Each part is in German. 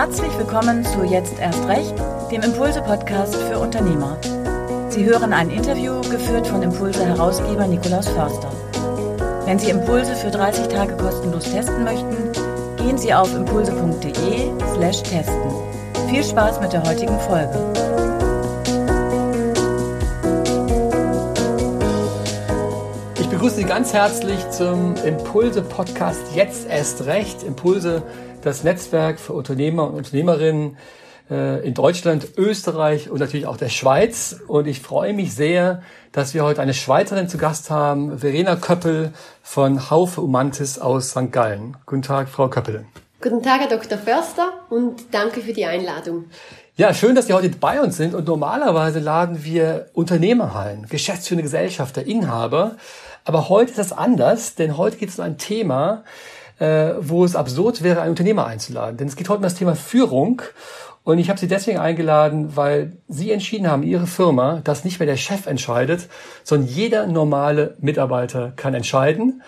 Herzlich willkommen zu Jetzt erst recht, dem Impulse-Podcast für Unternehmer. Sie hören ein Interview geführt von Impulse-Herausgeber Nikolaus Förster. Wenn Sie Impulse für 30 Tage kostenlos testen möchten, gehen Sie auf impulse.de/slash testen. Viel Spaß mit der heutigen Folge. Ich begrüße Sie ganz herzlich zum Impulse-Podcast Jetzt erst recht. Impulse das Netzwerk für Unternehmer und Unternehmerinnen äh, in Deutschland, Österreich und natürlich auch der Schweiz. Und ich freue mich sehr, dass wir heute eine Schweizerin zu Gast haben, Verena Köppel von Haufe Umantis aus St. Gallen. Guten Tag, Frau Köppel. Guten Tag, Herr Dr. Förster, und danke für die Einladung. Ja, schön, dass Sie heute bei uns sind. Und normalerweise laden wir Unternehmer ein, geschäftsführende Gesellschafter, Inhaber. Aber heute ist das anders, denn heute geht es um ein Thema, äh, wo es absurd wäre, einen Unternehmer einzuladen. Denn es geht heute um das Thema Führung. Und ich habe Sie deswegen eingeladen, weil Sie entschieden haben, Ihre Firma, dass nicht mehr der Chef entscheidet, sondern jeder normale Mitarbeiter kann entscheiden.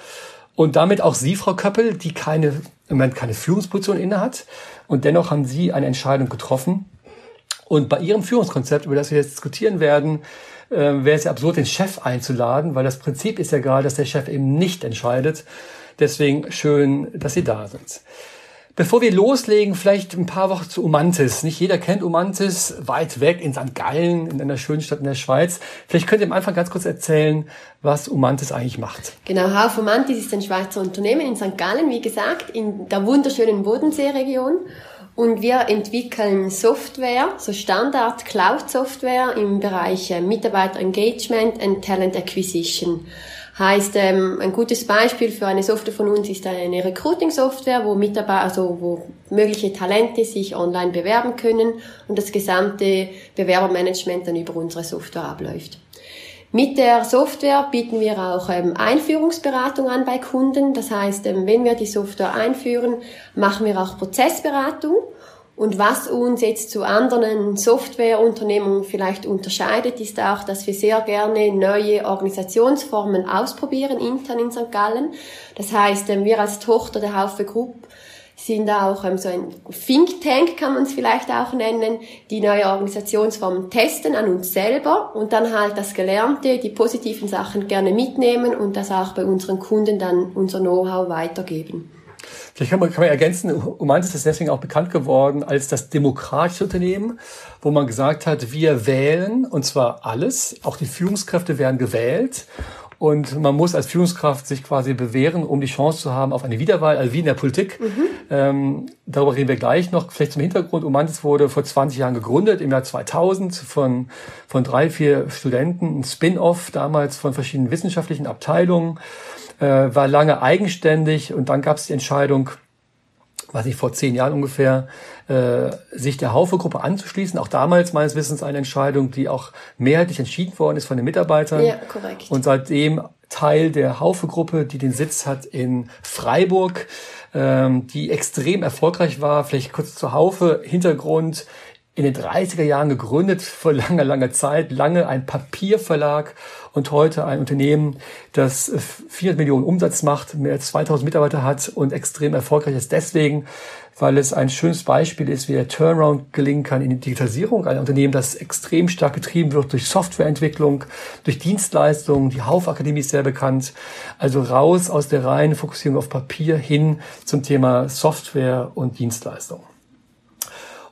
Und damit auch Sie, Frau Köppel, die keine, im Moment keine Führungsposition innehat. Und dennoch haben Sie eine Entscheidung getroffen. Und bei Ihrem Führungskonzept, über das wir jetzt diskutieren werden, äh, wäre es ja absurd, den Chef einzuladen, weil das Prinzip ist ja gerade, dass der Chef eben nicht entscheidet, Deswegen schön, dass Sie da sind. Bevor wir loslegen, vielleicht ein paar Wochen zu Umantis. Nicht jeder kennt Umantis, weit weg in St. Gallen, in einer schönen Stadt in der Schweiz. Vielleicht könnt ihr am Anfang ganz kurz erzählen, was Umantis eigentlich macht. Genau, Hauf Umantis ist ein Schweizer Unternehmen in St. Gallen, wie gesagt, in der wunderschönen Bodenseeregion. Und wir entwickeln Software, so Standard Cloud Software im Bereich äh, Mitarbeiter Engagement and Talent Acquisition. Heißt, ähm, ein gutes Beispiel für eine Software von uns ist eine Recruiting-Software, wo Mitarbeiter, also wo mögliche Talente sich online bewerben können und das gesamte Bewerbermanagement dann über unsere Software abläuft. Mit der Software bieten wir auch ähm, Einführungsberatung an bei Kunden. Das heißt, ähm, wenn wir die Software einführen, machen wir auch Prozessberatung und was uns jetzt zu anderen Softwareunternehmen vielleicht unterscheidet, ist auch, dass wir sehr gerne neue Organisationsformen ausprobieren intern in St. Gallen. Das heißt, ähm, wir als Tochter der Haufe Group sind auch ähm, so ein Think Tank, kann man es vielleicht auch nennen, die neue Organisationsformen testen an uns selber und dann halt das Gelernte, die positiven Sachen gerne mitnehmen und das auch bei unseren Kunden dann unser Know-how weitergeben. Vielleicht kann man, kann man ergänzen, Humanis ist deswegen auch bekannt geworden als das demokratische Unternehmen, wo man gesagt hat, wir wählen, und zwar alles, auch die Führungskräfte werden gewählt. Und man muss als Führungskraft sich quasi bewähren, um die Chance zu haben auf eine Wiederwahl, also wie in der Politik. Mhm. Ähm, darüber reden wir gleich noch. Vielleicht zum Hintergrund. Umantis wurde vor 20 Jahren gegründet, im Jahr 2000, von, von drei, vier Studenten. Ein Spin-off damals von verschiedenen wissenschaftlichen Abteilungen äh, war lange eigenständig und dann gab es die Entscheidung, was ich vor zehn Jahren ungefähr, äh, sich der Haufe-Gruppe anzuschließen. Auch damals meines Wissens eine Entscheidung, die auch mehrheitlich entschieden worden ist von den Mitarbeitern. Ja, korrekt. Und seitdem Teil der Haufe-Gruppe, die den Sitz hat in Freiburg, ähm, die extrem erfolgreich war. Vielleicht kurz zur Haufe. Hintergrund in den 30er Jahren gegründet, vor langer, langer Zeit, lange ein Papierverlag und heute ein Unternehmen, das 400 Millionen Umsatz macht, mehr als 2000 Mitarbeiter hat und extrem erfolgreich ist deswegen, weil es ein schönes Beispiel ist, wie der Turnaround gelingen kann in die Digitalisierung. Ein Unternehmen, das extrem stark getrieben wird durch Softwareentwicklung, durch Dienstleistungen. Die Haufakademie ist sehr bekannt. Also raus aus der reinen Fokussierung auf Papier hin zum Thema Software und Dienstleistung.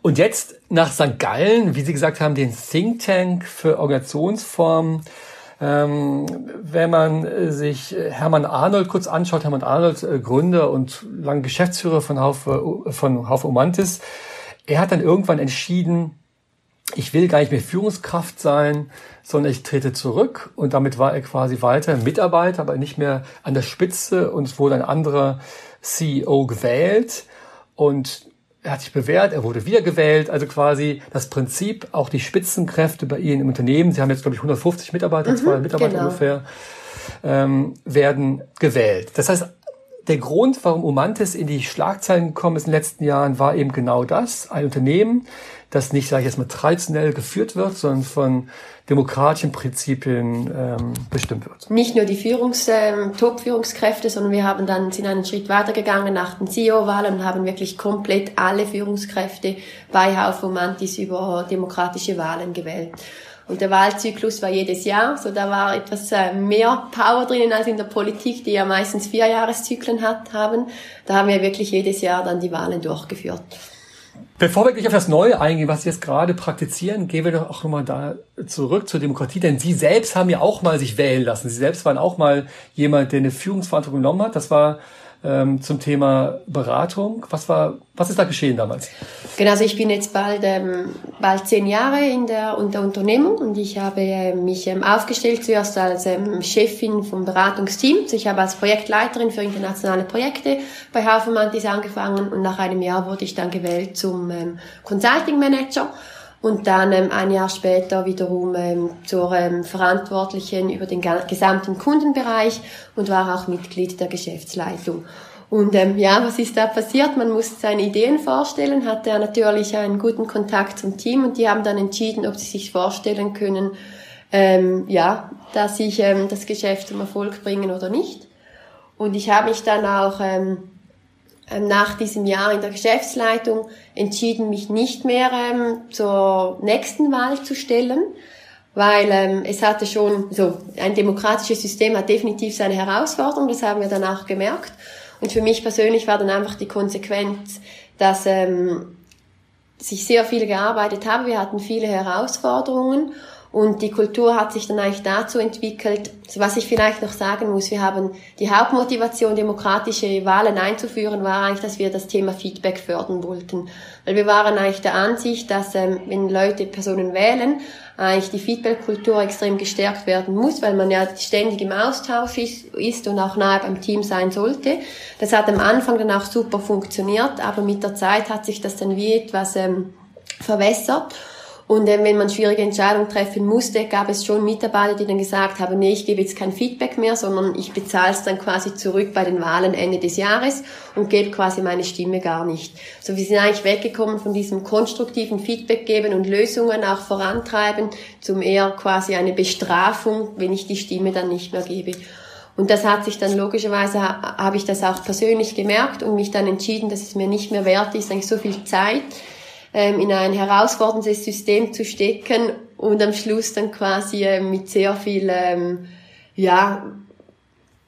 Und jetzt nach St. Gallen, wie Sie gesagt haben, den Think Tank für Organisationsformen. Ähm, wenn man äh, sich äh, Hermann Arnold kurz anschaut, Hermann Arnold, äh, Gründer und lang Geschäftsführer von Haufe, von Haufe Umantis, er hat dann irgendwann entschieden, ich will gar nicht mehr Führungskraft sein, sondern ich trete zurück. Und damit war er quasi weiter Mitarbeiter, aber nicht mehr an der Spitze. Und es wurde ein anderer CEO gewählt. Und er hat sich bewährt, er wurde wiedergewählt, also quasi das Prinzip, auch die Spitzenkräfte bei Ihnen im Unternehmen, Sie haben jetzt, glaube ich, 150 Mitarbeiter, mhm, 200 Mitarbeiter genau. ungefähr, ähm, werden gewählt. Das heißt, der Grund, warum Umantis in die Schlagzeilen gekommen ist in den letzten Jahren, war eben genau das. Ein Unternehmen, das nicht, sage ich jetzt mal, traditionell geführt wird, sondern von demokratischen Prinzipien ähm, bestimmt wird. Nicht nur die Führungs, ähm, Top-Führungskräfte, sondern wir haben dann sind einen Schritt weitergegangen nach den CEO-Wahlen und haben wirklich komplett alle Führungskräfte bei Haufe Mantis über demokratische Wahlen gewählt. Und der Wahlzyklus war jedes Jahr, so da war etwas äh, mehr Power drinnen als in der Politik, die ja meistens vier Jahreszyklen hat, haben. Da haben wir wirklich jedes Jahr dann die Wahlen durchgeführt. Bevor wir gleich auf das Neue eingehen, was Sie jetzt gerade praktizieren, gehen wir doch auch nochmal da zurück zur Demokratie, denn Sie selbst haben ja auch mal sich wählen lassen. Sie selbst waren auch mal jemand, der eine Führungsverantwortung genommen hat. Das war ähm, zum Thema Beratung. Was war, was ist da geschehen damals? Genau, also ich bin jetzt bald ähm, bald zehn Jahre in der, in der Unternehmung und ich habe äh, mich ähm, aufgestellt zuerst als ähm, Chefin vom Beratungsteam. Also ich habe als Projektleiterin für internationale Projekte bei Haufenmantis angefangen und nach einem Jahr wurde ich dann gewählt zum ähm, Consulting Manager und dann ähm, ein Jahr später wiederum ähm, zur ähm, Verantwortlichen über den gesamten Kundenbereich und war auch Mitglied der Geschäftsleitung. Und ähm, ja, was ist da passiert? Man muss seine Ideen vorstellen, hatte natürlich einen guten Kontakt zum Team und die haben dann entschieden, ob sie sich vorstellen können, ähm, ja, dass ich ähm, das Geschäft zum Erfolg bringen oder nicht. Und ich habe mich dann auch ähm, nach diesem Jahr in der Geschäftsleitung entschieden, mich nicht mehr ähm, zur nächsten Wahl zu stellen, weil ähm, es hatte schon so ein demokratisches System hat definitiv seine Herausforderungen, das haben wir danach gemerkt. Und für mich persönlich war dann einfach die Konsequenz, dass ähm, sich sehr viel gearbeitet habe. Wir hatten viele Herausforderungen und die Kultur hat sich dann eigentlich dazu entwickelt, was ich vielleicht noch sagen muss, wir haben die Hauptmotivation, demokratische Wahlen einzuführen, war eigentlich, dass wir das Thema Feedback fördern wollten. Weil wir waren eigentlich der Ansicht, dass ähm, wenn Leute Personen wählen, eigentlich die Feedback-Kultur extrem gestärkt werden muss, weil man ja ständig im Austausch ist, ist und auch nahe beim Team sein sollte. Das hat am Anfang dann auch super funktioniert, aber mit der Zeit hat sich das dann wie etwas ähm, verwässert. Und ähm, wenn man schwierige Entscheidungen treffen musste, gab es schon Mitarbeiter, die dann gesagt haben, nee, ich gebe jetzt kein Feedback mehr, sondern ich bezahle es dann quasi zurück bei den Wahlen Ende des Jahres und gebe quasi meine Stimme gar nicht. So, wir sind eigentlich weggekommen von diesem konstruktiven Feedback geben und Lösungen auch vorantreiben, zum eher quasi eine Bestrafung, wenn ich die Stimme dann nicht mehr gebe. Und das hat sich dann logischerweise, habe ich das auch persönlich gemerkt und mich dann entschieden, dass es mir nicht mehr wert ist, eigentlich so viel Zeit ähm, in ein herausforderndes System zu stecken und am Schluss dann quasi ähm, mit sehr viel ähm, ja,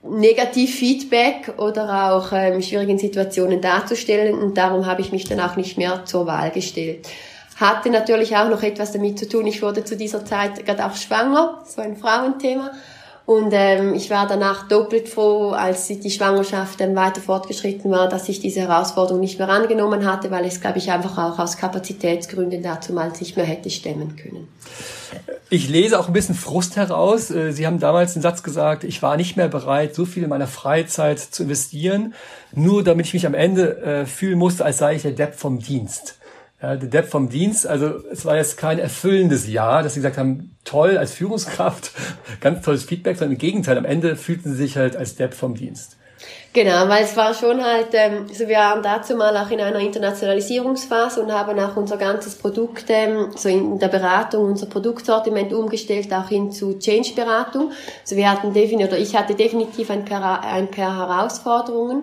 Negativ-Feedback oder auch ähm, schwierigen Situationen darzustellen. Und darum habe ich mich dann auch nicht mehr zur Wahl gestellt. Hatte natürlich auch noch etwas damit zu tun, ich wurde zu dieser Zeit gerade auch schwanger, so ein Frauenthema und ähm, ich war danach doppelt froh, als die Schwangerschaft dann weiter fortgeschritten war, dass ich diese Herausforderung nicht mehr angenommen hatte, weil es, glaube ich, einfach auch aus Kapazitätsgründen dazu mal nicht mehr hätte stemmen können. Ich lese auch ein bisschen Frust heraus. Äh, Sie haben damals den Satz gesagt, ich war nicht mehr bereit, so viel in meiner Freizeit zu investieren, nur damit ich mich am Ende äh, fühlen musste, als sei ich der Depp vom Dienst. Ja, der Depp vom Dienst, also es war jetzt kein erfüllendes Jahr, dass sie gesagt haben, toll als Führungskraft, ganz tolles Feedback, sondern im Gegenteil, am Ende fühlten sie sich halt als Depp vom Dienst. Genau, weil es war schon halt, ähm, also wir waren dazu mal auch in einer Internationalisierungsphase und haben auch unser ganzes Produkt, ähm, so in der Beratung, unser Produktsortiment umgestellt, auch hin zu Change-Beratung. Also wir hatten definitiv, oder ich hatte definitiv ein paar, ein paar Herausforderungen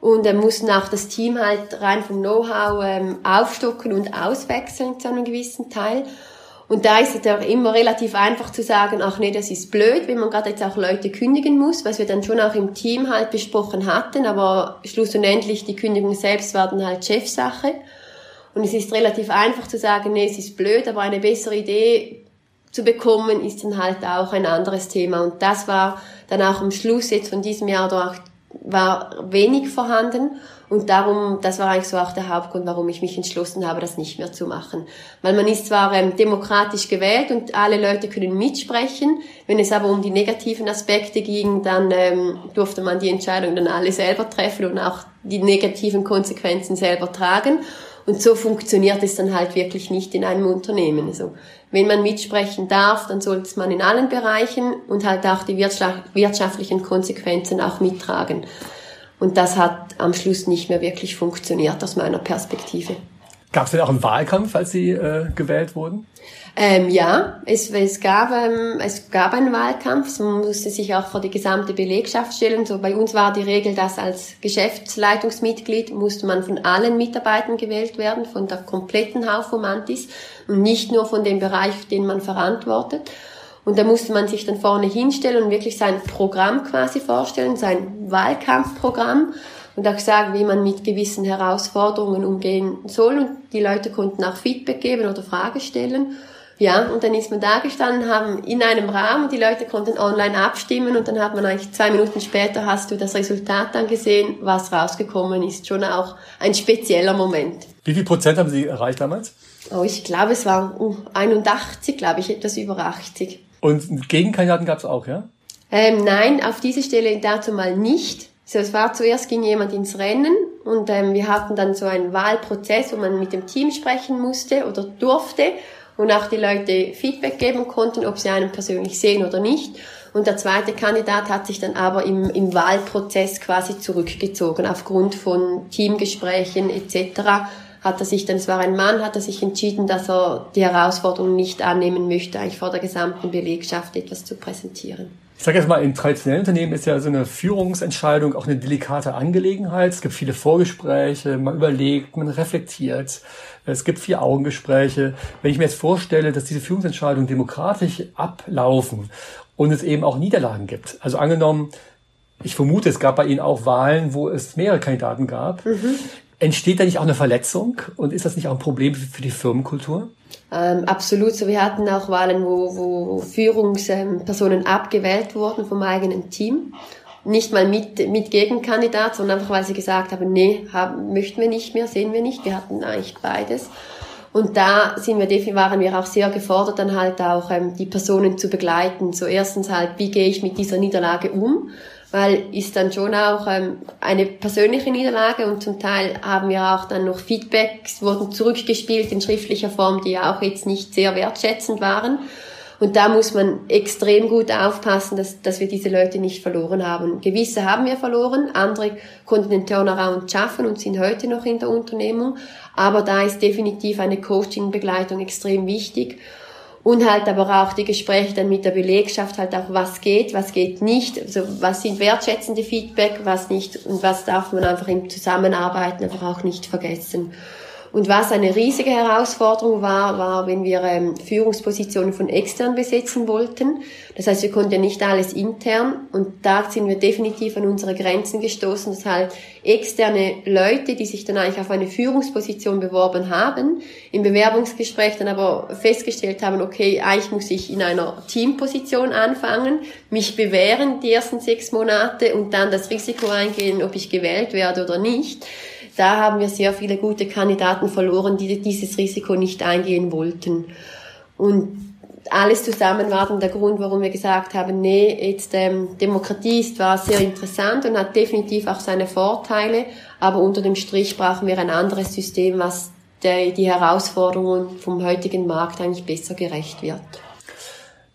und äh, mussten auch das Team halt rein vom Know-how ähm, aufstocken und auswechseln zu einem gewissen Teil. Und da ist es ja immer relativ einfach zu sagen, ach nee, das ist blöd, wenn man gerade jetzt auch Leute kündigen muss, was wir dann schon auch im Team halt besprochen hatten, aber schluss und endlich die Kündigung selbst war dann halt Chefsache. Und es ist relativ einfach zu sagen, nee, es ist blöd, aber eine bessere Idee zu bekommen ist dann halt auch ein anderes Thema. Und das war dann auch am Schluss jetzt von diesem Jahr oder auch war wenig vorhanden und darum, das war eigentlich so auch der Hauptgrund, warum ich mich entschlossen habe, das nicht mehr zu machen. Weil man ist zwar ähm, demokratisch gewählt und alle Leute können mitsprechen, wenn es aber um die negativen Aspekte ging, dann ähm, durfte man die Entscheidung dann alle selber treffen und auch die negativen Konsequenzen selber tragen. Und so funktioniert es dann halt wirklich nicht in einem Unternehmen. Also, wenn man mitsprechen darf, dann sollte man in allen Bereichen und halt auch die wirtschaftlichen Konsequenzen auch mittragen. Und das hat am Schluss nicht mehr wirklich funktioniert aus meiner Perspektive. Gab es denn auch einen Wahlkampf, als Sie äh, gewählt wurden? Ähm, ja, es, es, gab, ähm, es gab einen Wahlkampf. Man musste sich auch vor die gesamte Belegschaft stellen. So bei uns war die Regel, dass als Geschäftsleitungsmitglied musste man von allen Mitarbeitern gewählt werden, von der kompletten Haufomantis und nicht nur von dem Bereich, den man verantwortet. Und da musste man sich dann vorne hinstellen und wirklich sein Programm quasi vorstellen, sein Wahlkampfprogramm und auch sagen, wie man mit gewissen Herausforderungen umgehen soll. Und die Leute konnten auch Feedback geben oder Fragen stellen. Ja, und dann ist man da gestanden, haben in einem Rahmen, die Leute konnten online abstimmen und dann hat man eigentlich zwei Minuten später hast du das Resultat dann gesehen, was rausgekommen ist. Schon auch ein spezieller Moment. Wie viel Prozent haben Sie erreicht damals? Oh, ich glaube, es waren uh, 81, glaube ich, etwas über 80. Und Gegenkandidaten gab es auch, ja? Ähm, nein, auf diese Stelle dazu mal nicht. So, es war zuerst ging jemand ins Rennen und ähm, wir hatten dann so einen Wahlprozess, wo man mit dem Team sprechen musste oder durfte und auch die Leute Feedback geben konnten, ob sie einen persönlich sehen oder nicht. Und der zweite Kandidat hat sich dann aber im, im Wahlprozess quasi zurückgezogen aufgrund von Teamgesprächen etc. Hat er sich dann, es war ein Mann, hat er sich entschieden, dass er die Herausforderung nicht annehmen möchte, eigentlich vor der gesamten Belegschaft etwas zu präsentieren. Ich sage jetzt mal, in traditionellen Unternehmen ist ja so eine Führungsentscheidung auch eine delikate Angelegenheit. Es gibt viele Vorgespräche, man überlegt, man reflektiert. Es gibt vier Augengespräche. Wenn ich mir jetzt vorstelle, dass diese Führungsentscheidungen demokratisch ablaufen und es eben auch Niederlagen gibt. Also angenommen, ich vermute, es gab bei Ihnen auch Wahlen, wo es mehrere Kandidaten gab. Mhm. Entsteht da nicht auch eine Verletzung und ist das nicht auch ein Problem für die Firmenkultur? Ähm, absolut. So, wir hatten auch Wahlen, wo, wo Führungspersonen abgewählt wurden vom eigenen Team. Nicht mal mit, mit Gegenkandidat, sondern einfach, weil sie gesagt haben, nee, haben, möchten wir nicht mehr, sehen wir nicht. Wir hatten eigentlich beides. Und da sind wir waren wir auch sehr gefordert, dann halt auch ähm, die Personen zu begleiten. So erstens halt, wie gehe ich mit dieser Niederlage um? Weil ist dann schon auch ähm, eine persönliche Niederlage und zum Teil haben wir auch dann noch Feedbacks, wurden zurückgespielt in schriftlicher Form, die auch jetzt nicht sehr wertschätzend waren. Und da muss man extrem gut aufpassen, dass, dass wir diese Leute nicht verloren haben. Gewisse haben wir verloren, andere konnten den Turnaround schaffen und sind heute noch in der Unternehmung. Aber da ist definitiv eine Coaching-Begleitung extrem wichtig und halt aber auch die Gespräche dann mit der Belegschaft halt auch, was geht, was geht nicht, also was sind wertschätzende Feedback, was nicht und was darf man einfach im Zusammenarbeiten einfach auch nicht vergessen. Und was eine riesige Herausforderung war, war, wenn wir ähm, Führungspositionen von extern besetzen wollten. Das heißt, wir konnten ja nicht alles intern und da sind wir definitiv an unsere Grenzen gestoßen, dass halt externe Leute, die sich dann eigentlich auf eine Führungsposition beworben haben, im Bewerbungsgespräch dann aber festgestellt haben, okay, eigentlich muss ich in einer Teamposition anfangen, mich bewähren die ersten sechs Monate und dann das Risiko eingehen, ob ich gewählt werde oder nicht da haben wir sehr viele gute Kandidaten verloren, die dieses Risiko nicht eingehen wollten. Und alles zusammen war dann der Grund, warum wir gesagt haben, nee, jetzt ähm, Demokratie ist war sehr interessant und hat definitiv auch seine Vorteile, aber unter dem Strich brauchen wir ein anderes System, was der, die Herausforderungen vom heutigen Markt eigentlich besser gerecht wird.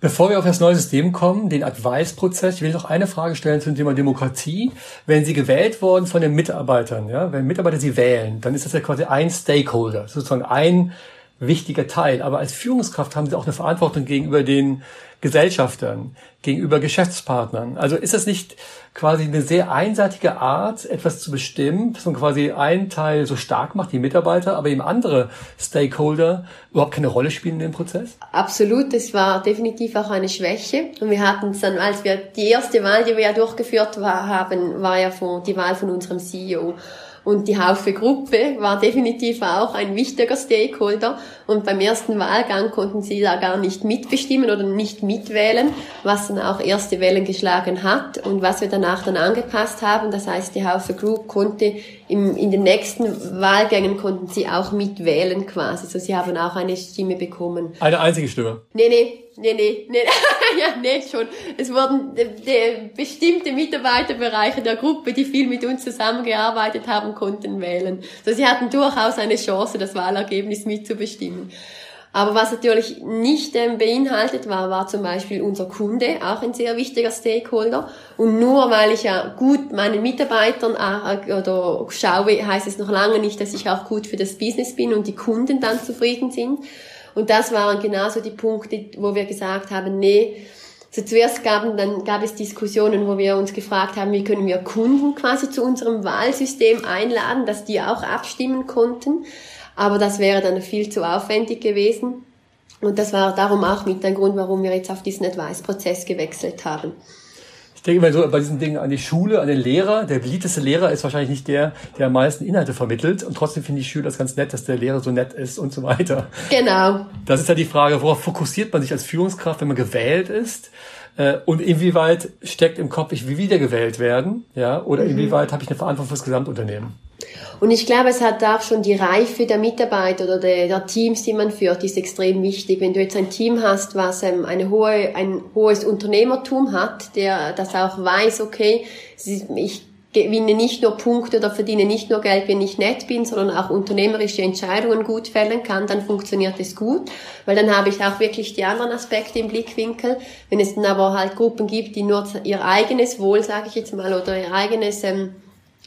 Bevor wir auf das neue System kommen, den Advice-Prozess, ich will noch eine Frage stellen zum Thema Demokratie. Wenn Sie gewählt worden von den Mitarbeitern, ja, wenn Mitarbeiter Sie wählen, dann ist das ja quasi ein Stakeholder, sozusagen ein wichtiger Teil. Aber als Führungskraft haben Sie auch eine Verantwortung gegenüber den Gesellschaftern, gegenüber Geschäftspartnern. Also ist das nicht quasi eine sehr einseitige Art, etwas zu bestimmen, dass man quasi einen Teil so stark macht, die Mitarbeiter, aber eben andere Stakeholder überhaupt keine Rolle spielen in dem Prozess? Absolut, das war definitiv auch eine Schwäche. Und wir hatten es dann, als wir die erste Wahl, die wir ja durchgeführt haben, war ja von, die Wahl von unserem CEO. Und die Haufe-Gruppe war definitiv auch ein wichtiger Stakeholder. Und beim ersten Wahlgang konnten sie da gar nicht mitbestimmen oder nicht mitwählen, was dann auch erste Wellen geschlagen hat und was wir danach dann angepasst haben. Das heißt, die Haufe Group konnte im, in den nächsten Wahlgängen konnten sie auch mitwählen quasi. Also sie haben auch eine Stimme bekommen. Eine einzige Stimme? Nee, nee, nee, nee, nee, ja, nee, schon. Es wurden de, de, bestimmte Mitarbeiterbereiche der Gruppe, die viel mit uns zusammengearbeitet haben, konnten wählen. Also sie hatten durchaus eine Chance, das Wahlergebnis mitzubestimmen. Aber was natürlich nicht ähm, beinhaltet war, war zum Beispiel unser Kunde, auch ein sehr wichtiger Stakeholder. Und nur weil ich ja gut meinen Mitarbeitern äh, oder schaue, heißt es noch lange nicht, dass ich auch gut für das Business bin und die Kunden dann zufrieden sind. Und das waren genauso die Punkte, wo wir gesagt haben, nee, also zuerst gaben, dann gab es Diskussionen, wo wir uns gefragt haben, wie können wir Kunden quasi zu unserem Wahlsystem einladen, dass die auch abstimmen konnten. Aber das wäre dann viel zu aufwendig gewesen. Und das war darum auch mit ein Grund, warum wir jetzt auf diesen Advice-Prozess gewechselt haben. Ich denke mal so bei diesen Dingen an die Schule, an den Lehrer. Der beliebteste Lehrer ist wahrscheinlich nicht der, der am meisten Inhalte vermittelt. Und trotzdem finde ich Schüler das ganz nett, dass der Lehrer so nett ist und so weiter. Genau. Das ist ja die Frage, worauf fokussiert man sich als Führungskraft, wenn man gewählt ist? Äh, und inwieweit steckt im Kopf, ich will wiedergewählt werden? Ja? Oder mhm. inwieweit habe ich eine Verantwortung für das Gesamtunternehmen? Und ich glaube, es hat auch schon die Reife der Mitarbeiter oder der, der, Teams, die man führt, ist extrem wichtig. Wenn du jetzt ein Team hast, was ähm, eine hohe, ein hohes Unternehmertum hat, der das auch weiß, okay, ich gewinne nicht nur Punkte oder verdiene nicht nur Geld, wenn ich nett bin, sondern auch unternehmerische Entscheidungen gut fällen kann, dann funktioniert es gut, weil dann habe ich auch wirklich die anderen Aspekte im Blickwinkel. Wenn es dann aber halt Gruppen gibt, die nur ihr eigenes Wohl, sage ich jetzt mal, oder ihr eigenes ähm,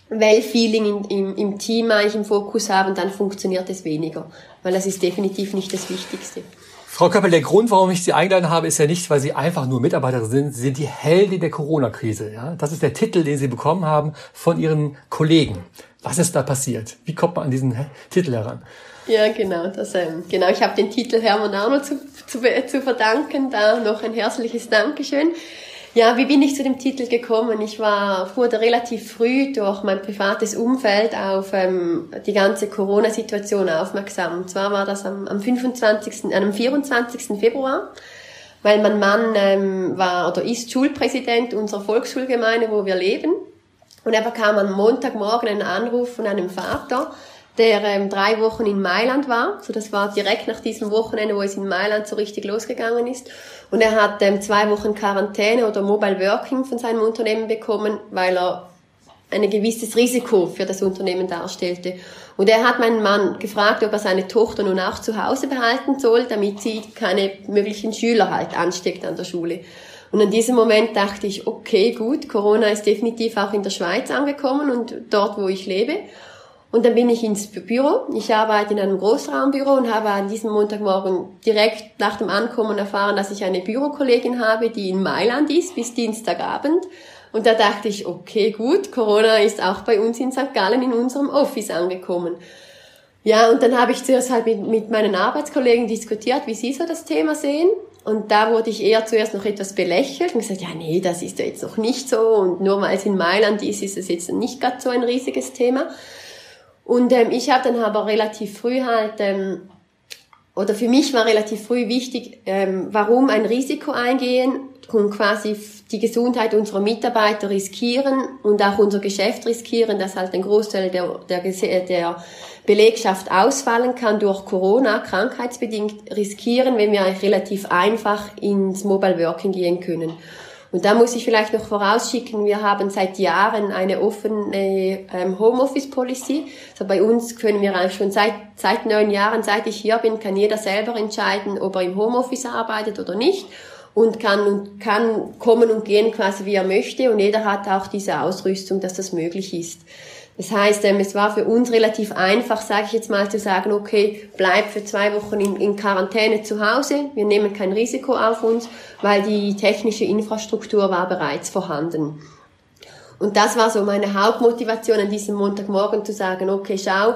Well-Feeling im, im Team eigentlich im Fokus haben, dann funktioniert es weniger, weil das ist definitiv nicht das Wichtigste. Frau Köppel, der Grund, warum ich Sie eingeladen habe, ist ja nicht, weil Sie einfach nur Mitarbeiter sind. Sie sind die Heldin der Corona-Krise. Ja? Das ist der Titel, den Sie bekommen haben von Ihren Kollegen. Was ist da passiert? Wie kommt man an diesen Titel heran? Ja, genau. Das, ähm, genau. Ich habe den Titel Hermann Arnold zu, zu, zu verdanken. Da noch ein herzliches Dankeschön. Ja, wie bin ich zu dem Titel gekommen? Ich war, wurde relativ früh durch mein privates Umfeld auf ähm, die ganze Corona-Situation aufmerksam. Und zwar war das am, am 25., äh, am 24. Februar, weil mein Mann ähm, war oder ist Schulpräsident unserer Volksschulgemeinde, wo wir leben. Und er bekam am Montagmorgen einen Anruf von einem Vater, der ähm, drei Wochen in Mailand war. So, das war direkt nach diesem Wochenende, wo es in Mailand so richtig losgegangen ist. Und er hat ähm, zwei Wochen Quarantäne oder Mobile Working von seinem Unternehmen bekommen, weil er ein gewisses Risiko für das Unternehmen darstellte. Und er hat meinen Mann gefragt, ob er seine Tochter nun auch zu Hause behalten soll, damit sie keine möglichen Schüler halt ansteckt an der Schule. Und in diesem Moment dachte ich, okay, gut, Corona ist definitiv auch in der Schweiz angekommen und dort, wo ich lebe. Und dann bin ich ins Büro. Ich arbeite in einem Großraumbüro und habe an diesem Montagmorgen direkt nach dem Ankommen erfahren, dass ich eine Bürokollegin habe, die in Mailand ist bis Dienstagabend. Und da dachte ich, okay, gut, Corona ist auch bei uns in St. Gallen in unserem Office angekommen. Ja, und dann habe ich zuerst halt mit, mit meinen Arbeitskollegen diskutiert, wie sie so das Thema sehen. Und da wurde ich eher zuerst noch etwas belächelt und gesagt, ja, nee, das ist ja jetzt noch nicht so. Und nur weil es in Mailand ist, ist es jetzt nicht gerade so ein riesiges Thema. Und ähm, ich habe dann aber relativ früh halt, ähm, oder für mich war relativ früh wichtig, ähm, warum ein Risiko eingehen und quasi die Gesundheit unserer Mitarbeiter riskieren und auch unser Geschäft riskieren, dass halt ein Großteil der, der, der Belegschaft ausfallen kann durch Corona, krankheitsbedingt riskieren, wenn wir relativ einfach ins Mobile Working gehen können. Und da muss ich vielleicht noch vorausschicken, wir haben seit Jahren eine offene ähm, Homeoffice-Policy. Also bei uns können wir eigentlich schon seit, seit neun Jahren, seit ich hier bin, kann jeder selber entscheiden, ob er im Homeoffice arbeitet oder nicht und kann, kann kommen und gehen quasi wie er möchte und jeder hat auch diese Ausrüstung, dass das möglich ist. Das heißt, ähm, es war für uns relativ einfach, sage ich jetzt mal, zu sagen, okay, bleib für zwei Wochen in, in, Quarantäne zu Hause, wir nehmen kein Risiko auf uns, weil die technische Infrastruktur war bereits vorhanden. Und das war so meine Hauptmotivation an diesem Montagmorgen zu sagen, okay, schau,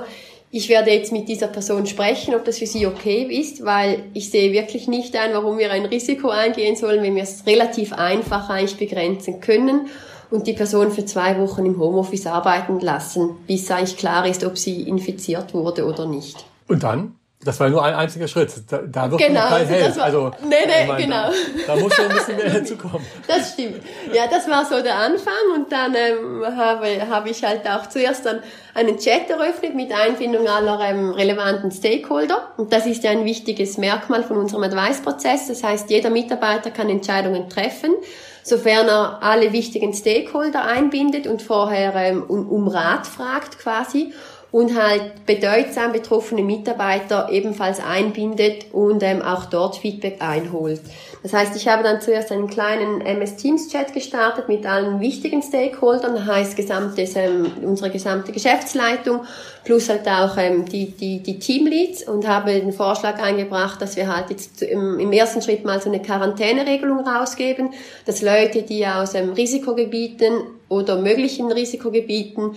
ich werde jetzt mit dieser Person sprechen, ob das für sie okay ist, weil ich sehe wirklich nicht ein, warum wir ein Risiko eingehen sollen, wenn wir es relativ einfach eigentlich begrenzen können und die Person für zwei Wochen im Homeoffice arbeiten lassen, bis eigentlich klar ist, ob sie infiziert wurde oder nicht. Und dann? Das war nur ein einziger Schritt. Da, da wird genau, kein Held. War, also, nee, nee, meine, genau. Da, da muss schon ein bisschen mehr hinzukommen. Das stimmt. Ja, das war so der Anfang und dann ähm, habe, habe ich halt auch zuerst dann einen Chat eröffnet mit Einbindung aller ähm, relevanten Stakeholder. Und das ist ja ein wichtiges Merkmal von unserem Advice-Prozess. Das heißt, jeder Mitarbeiter kann Entscheidungen treffen sofern er alle wichtigen Stakeholder einbindet und vorher ähm, um, um Rat fragt quasi. Und halt bedeutsam betroffene Mitarbeiter ebenfalls einbindet und ähm, auch dort Feedback einholt. Das heißt, ich habe dann zuerst einen kleinen MS Teams Chat gestartet mit allen wichtigen Stakeholdern, das heißt gesamtes, ähm, unsere gesamte Geschäftsleitung plus halt auch ähm, die, die, die Teamleads und habe den Vorschlag eingebracht, dass wir halt jetzt im, im ersten Schritt mal so eine Quarantäneregelung rausgeben, dass Leute, die aus ähm, Risikogebieten oder möglichen Risikogebieten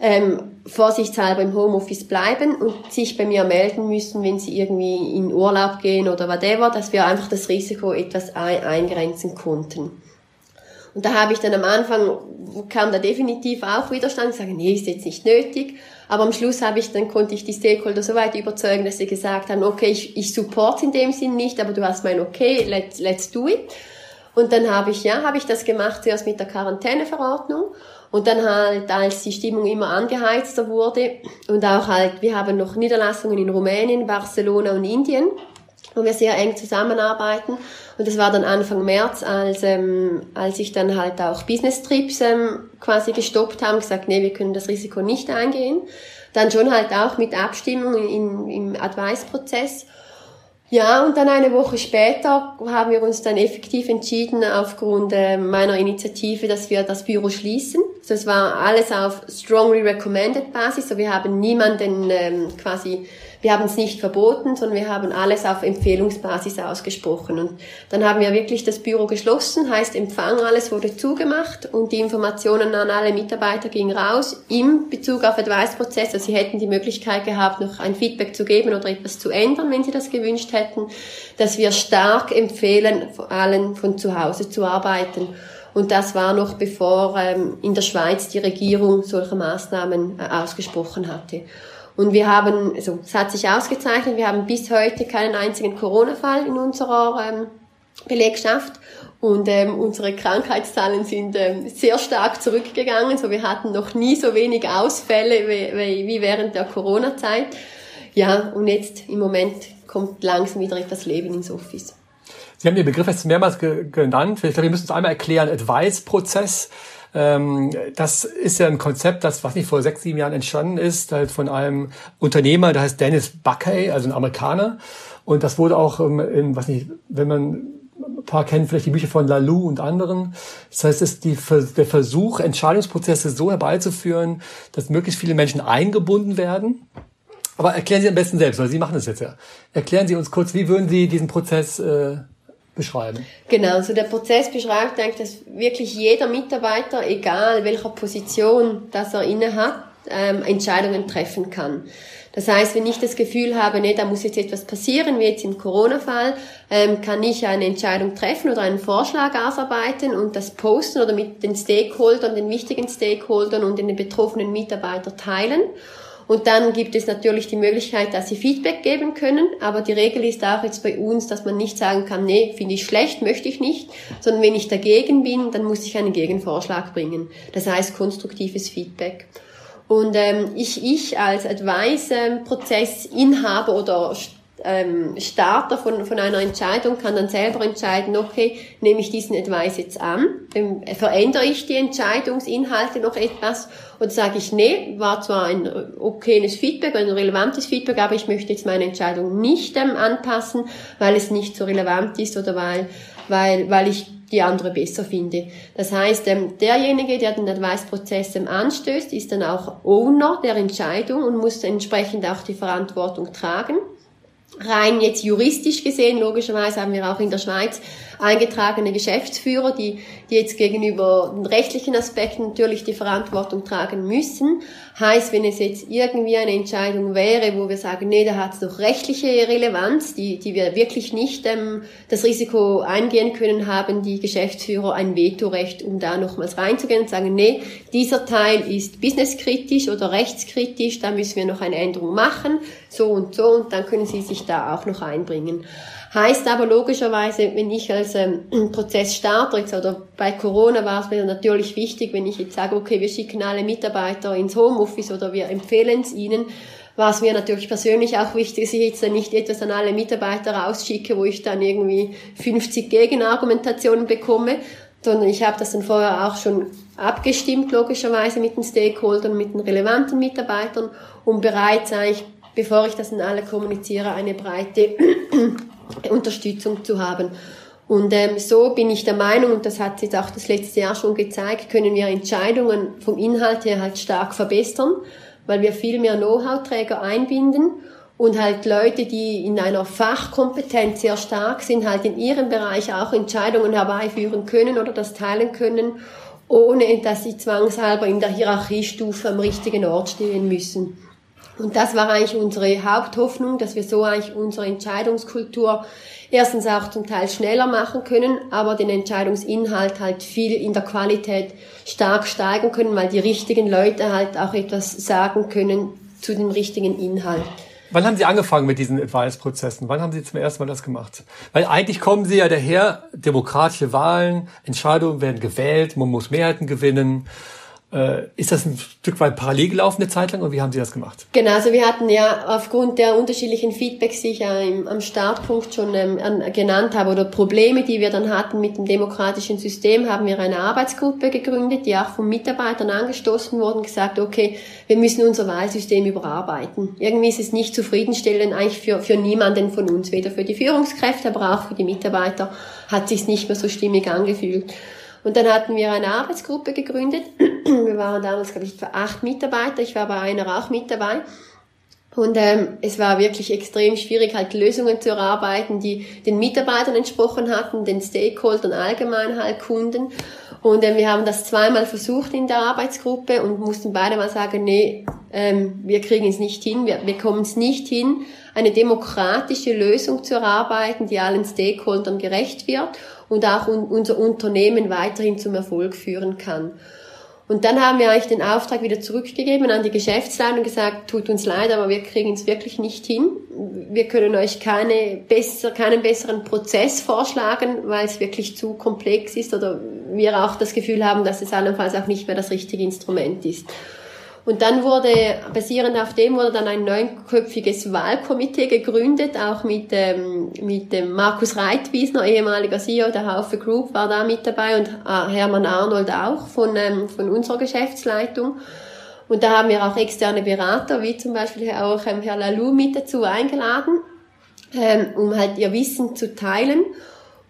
ähm, vorsichtshalber im Homeoffice bleiben und sich bei mir melden müssen, wenn sie irgendwie in Urlaub gehen oder whatever, dass wir einfach das Risiko etwas eingrenzen konnten. Und da habe ich dann am Anfang, kam da definitiv auch Widerstand, sagen, nee, ist jetzt nicht nötig. Aber am Schluss habe ich, dann konnte ich die Stakeholder so weit überzeugen, dass sie gesagt haben, okay, ich, ich support in dem Sinn nicht, aber du hast mein okay, let's, let's do it. Und dann habe ich, ja, habe ich das gemacht, zuerst mit der Quarantäneverordnung. Und dann halt, als die Stimmung immer angeheizter wurde und auch halt, wir haben noch Niederlassungen in Rumänien, Barcelona und Indien, wo wir sehr eng zusammenarbeiten. Und das war dann Anfang März, als, ähm, als ich dann halt auch Business Trips ähm, quasi gestoppt haben, gesagt, nee, wir können das Risiko nicht eingehen. Dann schon halt auch mit Abstimmung in, im Advice-Prozess. Ja, und dann eine Woche später haben wir uns dann effektiv entschieden, aufgrund äh, meiner Initiative, dass wir das Büro schließen. Also es war alles auf strongly recommended Basis. So wir haben niemanden ähm, quasi wir haben es nicht verboten, sondern wir haben alles auf Empfehlungsbasis ausgesprochen. Und dann haben wir wirklich das Büro geschlossen, heißt Empfang, alles wurde zugemacht und die Informationen an alle Mitarbeiter gingen raus im Bezug auf Advice-Prozess. Also sie hätten die Möglichkeit gehabt, noch ein Feedback zu geben oder etwas zu ändern, wenn sie das gewünscht hätten, dass wir stark empfehlen, vor allem von zu Hause zu arbeiten. Und das war noch bevor ähm, in der Schweiz die Regierung solche Maßnahmen äh, ausgesprochen hatte. Und wir haben, also es hat sich ausgezeichnet, wir haben bis heute keinen einzigen Corona-Fall in unserer ähm, Belegschaft und ähm, unsere Krankheitszahlen sind ähm, sehr stark zurückgegangen. So wir hatten noch nie so wenig Ausfälle wie, wie während der Corona-Zeit. Ja, und jetzt im Moment kommt langsam wieder etwas Leben ins Office. Sie haben den Begriff jetzt mehrmals genannt. Ich glaube, wir müssen uns einmal erklären, Advice-Prozess. Ähm, das ist ja ein Konzept, das, was nicht vor sechs, sieben Jahren entstanden ist, halt von einem Unternehmer, der heißt Dennis Buckey, also ein Amerikaner. Und das wurde auch ähm, in, was nicht, wenn man ein paar kennen vielleicht die Bücher von Lalou und anderen. Das heißt, es ist die, der Versuch, Entscheidungsprozesse so herbeizuführen, dass möglichst viele Menschen eingebunden werden. Aber erklären Sie am besten selbst, weil Sie machen das jetzt ja. Erklären Sie uns kurz, wie würden Sie diesen Prozess äh, beschreiben? Genau, so der Prozess beschreibt eigentlich, dass wirklich jeder Mitarbeiter, egal welcher Position das er inne hat, ähm, Entscheidungen treffen kann. Das heißt, wenn ich das Gefühl habe, nee, da muss jetzt etwas passieren, wie jetzt im Corona-Fall, ähm, kann ich eine Entscheidung treffen oder einen Vorschlag ausarbeiten und das posten oder mit den Stakeholdern, den wichtigen Stakeholdern und den betroffenen Mitarbeitern teilen. Und dann gibt es natürlich die Möglichkeit, dass sie Feedback geben können. Aber die Regel ist auch jetzt bei uns, dass man nicht sagen kann, nee, finde ich schlecht, möchte ich nicht, sondern wenn ich dagegen bin, dann muss ich einen Gegenvorschlag bringen. Das heißt konstruktives Feedback. Und ähm, ich, ich als Advice-Prozessinhaber oder ähm, Starter von, von einer Entscheidung kann dann selber entscheiden, okay, nehme ich diesen Advice jetzt an, ähm, verändere ich die Entscheidungsinhalte noch etwas? Oder sage ich, nee, war zwar ein okayes Feedback, ein relevantes Feedback, aber ich möchte jetzt meine Entscheidung nicht ähm, anpassen, weil es nicht so relevant ist oder weil, weil, weil ich die andere besser finde. Das heißt, ähm, derjenige, der den Advice-Prozess ähm, anstößt, ist dann auch Owner der Entscheidung und muss entsprechend auch die Verantwortung tragen rein jetzt juristisch gesehen, logischerweise haben wir auch in der Schweiz eingetragene Geschäftsführer, die, die jetzt gegenüber den rechtlichen Aspekten natürlich die Verantwortung tragen müssen. Heißt, wenn es jetzt irgendwie eine Entscheidung wäre, wo wir sagen, nee, da hat es noch rechtliche Relevanz, die, die wir wirklich nicht ähm, das Risiko eingehen können, haben die Geschäftsführer ein Vetorecht, um da nochmals reinzugehen und sagen, nee, dieser Teil ist businesskritisch oder rechtskritisch, da müssen wir noch eine Änderung machen, so und so, und dann können sie sich da auch noch einbringen. Heißt aber logischerweise, wenn ich als ähm, Prozess starte, jetzt, oder bei Corona war es mir natürlich wichtig, wenn ich jetzt sage, okay, wir schicken alle Mitarbeiter ins Homeoffice oder wir empfehlen es ihnen, war es mir natürlich persönlich auch wichtig, dass ich jetzt dann nicht etwas an alle Mitarbeiter rausschicke, wo ich dann irgendwie 50 Gegenargumentationen bekomme, sondern ich habe das dann vorher auch schon abgestimmt, logischerweise mit den Stakeholdern, mit den relevanten Mitarbeitern, um bereits eigentlich, bevor ich das an alle kommuniziere, eine breite Unterstützung zu haben. Und ähm, so bin ich der Meinung, und das hat jetzt auch das letzte Jahr schon gezeigt, können wir Entscheidungen vom Inhalt her halt stark verbessern, weil wir viel mehr Know-how-Träger einbinden und halt Leute, die in einer Fachkompetenz sehr stark sind, halt in ihrem Bereich auch Entscheidungen herbeiführen können oder das teilen können, ohne dass sie zwangshalber in der Hierarchiestufe am richtigen Ort stehen müssen. Und das war eigentlich unsere Haupthoffnung, dass wir so eigentlich unsere Entscheidungskultur erstens auch zum Teil schneller machen können, aber den Entscheidungsinhalt halt viel in der Qualität stark steigern können, weil die richtigen Leute halt auch etwas sagen können zu dem richtigen Inhalt. Wann haben Sie angefangen mit diesen Advice-Prozessen? Wann haben Sie zum ersten Mal das gemacht? Weil eigentlich kommen Sie ja daher, demokratische Wahlen, Entscheidungen werden gewählt, man muss Mehrheiten gewinnen. Äh, ist das ein Stück weit parallel gelaufen eine Zeit lang oder wie haben Sie das gemacht? Genau, also wir hatten ja aufgrund der unterschiedlichen Feedbacks, die ich ja im, am Startpunkt schon ähm, genannt habe, oder Probleme, die wir dann hatten mit dem demokratischen System, haben wir eine Arbeitsgruppe gegründet, die auch von Mitarbeitern angestoßen wurden, gesagt, okay, wir müssen unser Wahlsystem überarbeiten. Irgendwie ist es nicht zufriedenstellend eigentlich für, für niemanden von uns, weder für die Führungskräfte, aber auch für die Mitarbeiter hat sich nicht mehr so stimmig angefühlt. Und dann hatten wir eine Arbeitsgruppe gegründet. Wir waren damals, glaube ich, acht Mitarbeiter. Ich war bei einer auch mit dabei. Und ähm, es war wirklich extrem schwierig, halt Lösungen zu erarbeiten, die den Mitarbeitern entsprochen hatten, den Stakeholdern allgemein halt Kunden. Und ähm, wir haben das zweimal versucht in der Arbeitsgruppe und mussten beide mal sagen, nee, ähm, wir kriegen es nicht hin, wir, wir kommen es nicht hin, eine demokratische Lösung zu erarbeiten, die allen Stakeholdern gerecht wird und auch unser Unternehmen weiterhin zum Erfolg führen kann. Und dann haben wir eigentlich den Auftrag wieder zurückgegeben an die Geschäftsleitung und gesagt, tut uns leid, aber wir kriegen es wirklich nicht hin. Wir können euch keine besser, keinen besseren Prozess vorschlagen, weil es wirklich zu komplex ist oder wir auch das Gefühl haben, dass es allenfalls auch nicht mehr das richtige Instrument ist. Und dann wurde, basierend auf dem wurde dann ein neunköpfiges Wahlkomitee gegründet, auch mit, ähm, mit dem Markus Reitwiesner, ehemaliger CEO der Haufe Group, war da mit dabei und äh, Hermann Arnold auch von, ähm, von unserer Geschäftsleitung. Und da haben wir auch externe Berater, wie zum Beispiel auch ähm, Herr Lalou mit dazu eingeladen, ähm, um halt ihr Wissen zu teilen.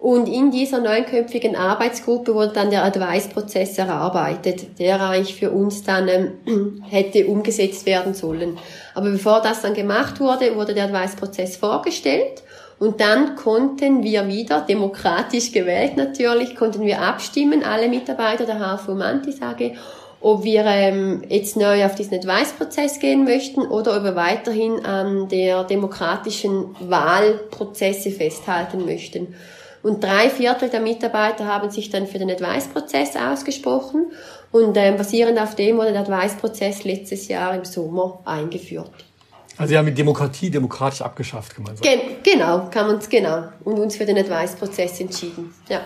Und in dieser neunköpfigen Arbeitsgruppe wurde dann der Advice-Prozess erarbeitet, der eigentlich für uns dann ähm, hätte umgesetzt werden sollen. Aber bevor das dann gemacht wurde, wurde der Advice-Prozess vorgestellt. Und dann konnten wir wieder, demokratisch gewählt natürlich, konnten wir abstimmen, alle Mitarbeiter der HFU Mantis AG, ob wir ähm, jetzt neu auf diesen Advice-Prozess gehen möchten oder ob wir weiterhin an der demokratischen Wahlprozesse festhalten möchten. Und drei Viertel der Mitarbeiter haben sich dann für den Advice-Prozess ausgesprochen. Und ähm, basierend auf dem wurde der Advice-Prozess letztes Jahr im Sommer eingeführt. Also Sie haben die Demokratie demokratisch abgeschafft, kann man sagen. Gen genau, kann man es genau. Und uns für den Advice-Prozess entschieden. Ja.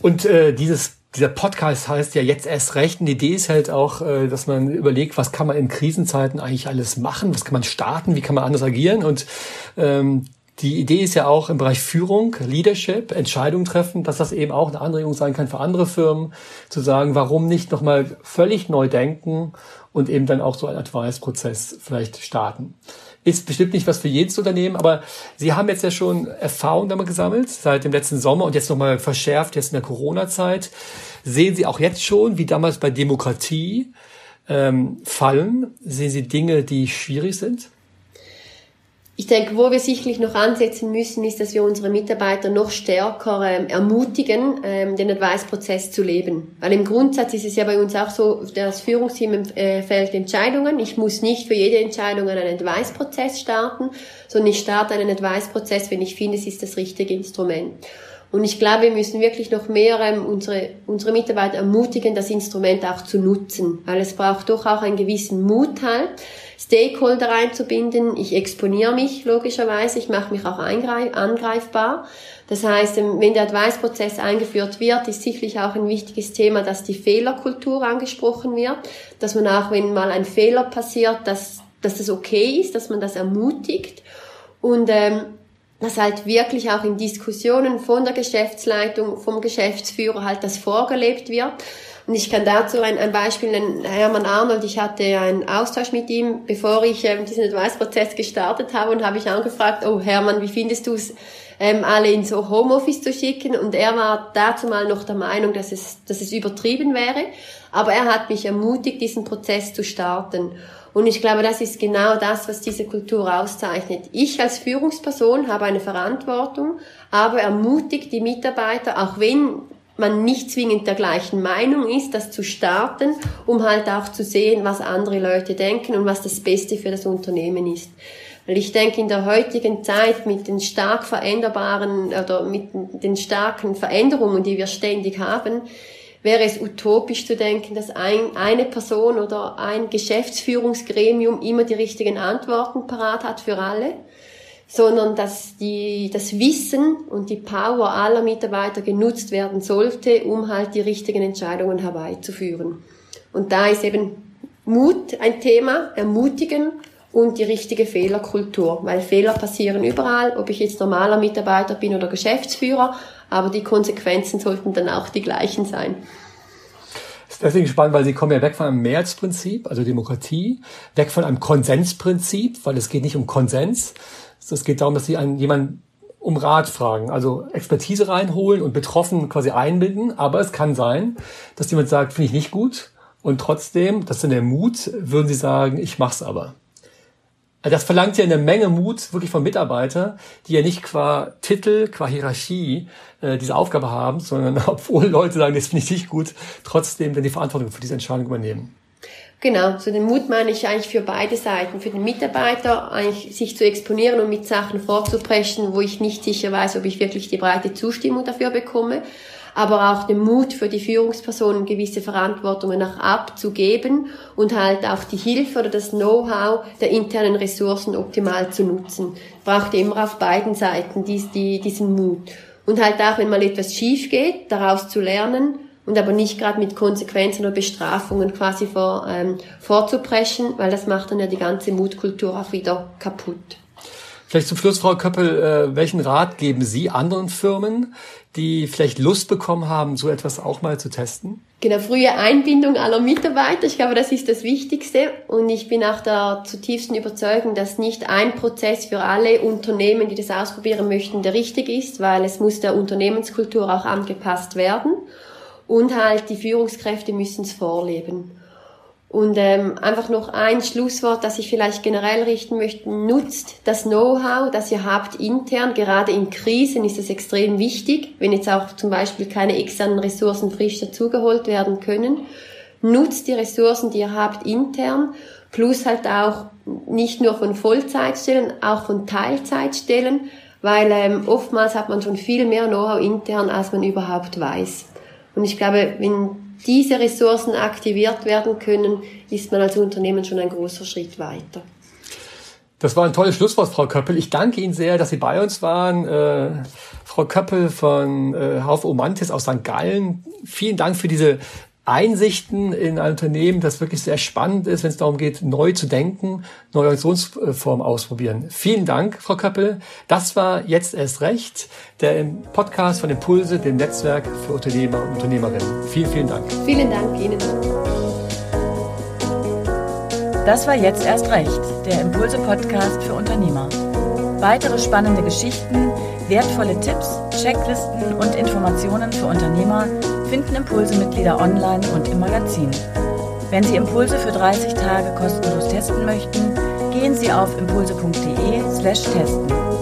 Und äh, dieses dieser Podcast heißt ja jetzt erst recht. Und die Idee ist halt auch, äh, dass man überlegt, was kann man in Krisenzeiten eigentlich alles machen, was kann man starten, wie kann man anders agieren. Und ähm, die Idee ist ja auch im Bereich Führung, Leadership, Entscheidungen treffen, dass das eben auch eine Anregung sein kann für andere Firmen, zu sagen, warum nicht nochmal völlig neu denken und eben dann auch so einen Advice-Prozess vielleicht starten. Ist bestimmt nicht was für jedes Unternehmen, aber Sie haben jetzt ja schon Erfahrung damit gesammelt seit dem letzten Sommer und jetzt nochmal verschärft jetzt in der Corona-Zeit. Sehen Sie auch jetzt schon, wie damals bei Demokratie, ähm, fallen? Sehen Sie Dinge, die schwierig sind? Ich denke, wo wir sicherlich noch ansetzen müssen, ist, dass wir unsere Mitarbeiter noch stärker ähm, ermutigen, ähm, den Advice-Prozess zu leben. Weil im Grundsatz ist es ja bei uns auch so, das Führungsteam äh, fällt Entscheidungen. Ich muss nicht für jede Entscheidung einen Advice-Prozess starten, sondern ich starte einen Advice-Prozess, wenn ich finde, es ist das richtige Instrument. Und ich glaube, wir müssen wirklich noch mehr ähm, unsere, unsere Mitarbeiter ermutigen, das Instrument auch zu nutzen. Weil es braucht doch auch einen gewissen Mut halt Stakeholder einzubinden. Ich exponiere mich logischerweise, ich mache mich auch angreifbar. Das heißt, ähm, wenn der Advice-Prozess eingeführt wird, ist sicherlich auch ein wichtiges Thema, dass die Fehlerkultur angesprochen wird, dass man auch, wenn mal ein Fehler passiert, dass, dass das okay ist, dass man das ermutigt und ähm, dass halt wirklich auch in Diskussionen von der Geschäftsleitung, vom Geschäftsführer halt das vorgelebt wird Und ich kann dazu ein, ein Beispiel nennen. Hermann Arnold, ich hatte einen Austausch mit ihm, bevor ich ähm, diesen Advice-Prozess gestartet habe und habe ich angefragt, oh Hermann, wie findest du es, ähm, alle in so Homeoffice zu schicken? Und er war dazu mal noch der Meinung, dass es, dass es übertrieben wäre. Aber er hat mich ermutigt, diesen Prozess zu starten. Und ich glaube, das ist genau das, was diese Kultur auszeichnet. Ich als Führungsperson habe eine Verantwortung, aber ermutigt die Mitarbeiter, auch wenn man nicht zwingend der gleichen Meinung ist, das zu starten, um halt auch zu sehen, was andere Leute denken und was das Beste für das Unternehmen ist. Weil ich denke, in der heutigen Zeit mit den stark veränderbaren oder mit den starken Veränderungen, die wir ständig haben, wäre es utopisch zu denken, dass ein, eine Person oder ein Geschäftsführungsgremium immer die richtigen Antworten parat hat für alle sondern dass die, das Wissen und die Power aller Mitarbeiter genutzt werden sollte, um halt die richtigen Entscheidungen herbeizuführen. Und da ist eben Mut ein Thema, ermutigen und die richtige Fehlerkultur, weil Fehler passieren überall, ob ich jetzt normaler Mitarbeiter bin oder Geschäftsführer, aber die Konsequenzen sollten dann auch die gleichen sein. Das ist deswegen spannend, weil Sie kommen ja weg von einem Mehrheitsprinzip, also Demokratie, weg von einem Konsensprinzip, weil es geht nicht um Konsens, es geht darum, dass sie einen, jemanden um Rat fragen, also Expertise reinholen und Betroffenen quasi einbinden. Aber es kann sein, dass jemand sagt, finde ich nicht gut. Und trotzdem, das ist dann der Mut, würden sie sagen, ich mach's aber. Also das verlangt ja eine Menge Mut wirklich von Mitarbeitern, die ja nicht qua Titel, qua Hierarchie äh, diese Aufgabe haben, sondern obwohl Leute sagen, das finde ich nicht gut, trotzdem dann die Verantwortung für diese Entscheidung übernehmen. Genau, so den Mut meine ich eigentlich für beide Seiten. Für den Mitarbeiter eigentlich sich zu exponieren und mit Sachen vorzubrechen, wo ich nicht sicher weiß, ob ich wirklich die breite Zustimmung dafür bekomme. Aber auch den Mut für die Führungspersonen, gewisse Verantwortungen nach abzugeben und halt auch die Hilfe oder das Know-how der internen Ressourcen optimal zu nutzen. Braucht immer auf beiden Seiten dies, die, diesen Mut. Und halt auch, wenn mal etwas schief geht, daraus zu lernen und aber nicht gerade mit Konsequenzen oder Bestrafungen quasi vor, ähm, vorzubrechen, weil das macht dann ja die ganze Mutkultur auch wieder kaputt. Vielleicht zum Schluss, Frau Köppel, äh, welchen Rat geben Sie anderen Firmen, die vielleicht Lust bekommen haben, so etwas auch mal zu testen? Genau, frühe Einbindung aller Mitarbeiter. Ich glaube, das ist das Wichtigste. Und ich bin auch der zutiefsten Überzeugung, dass nicht ein Prozess für alle Unternehmen, die das ausprobieren möchten, der richtige ist, weil es muss der Unternehmenskultur auch angepasst werden und halt die Führungskräfte müssen es vorleben. Und ähm, einfach noch ein Schlusswort, das ich vielleicht generell richten möchte. Nutzt das Know-how, das ihr habt intern. Gerade in Krisen ist es extrem wichtig, wenn jetzt auch zum Beispiel keine externen Ressourcen frisch dazugeholt werden können. Nutzt die Ressourcen, die ihr habt intern, plus halt auch nicht nur von Vollzeitstellen, auch von Teilzeitstellen, weil ähm, oftmals hat man schon viel mehr Know-how intern, als man überhaupt weiß. Und ich glaube, wenn diese Ressourcen aktiviert werden können, ist man als Unternehmen schon ein großer Schritt weiter. Das war ein tolles Schlusswort, Frau Köppel. Ich danke Ihnen sehr, dass Sie bei uns waren. Äh, Frau Köppel von äh, Hauf Omantis aus St. Gallen. Vielen Dank für diese Einsichten in ein Unternehmen, das wirklich sehr spannend ist, wenn es darum geht, neu zu denken, neue Organisationsformen ausprobieren. Vielen Dank, Frau Köppel. Das war jetzt erst recht, der Podcast von Impulse, dem Netzwerk für Unternehmer und Unternehmerinnen. Vielen, vielen Dank. Vielen Dank Ihnen. Das war jetzt erst recht, der Impulse-Podcast für Unternehmer. Weitere spannende Geschichten, wertvolle Tipps, Checklisten und Informationen für Unternehmer finden Impulse-Mitglieder online und im Magazin. Wenn Sie Impulse für 30 Tage kostenlos testen möchten, gehen Sie auf impulse.de/testen.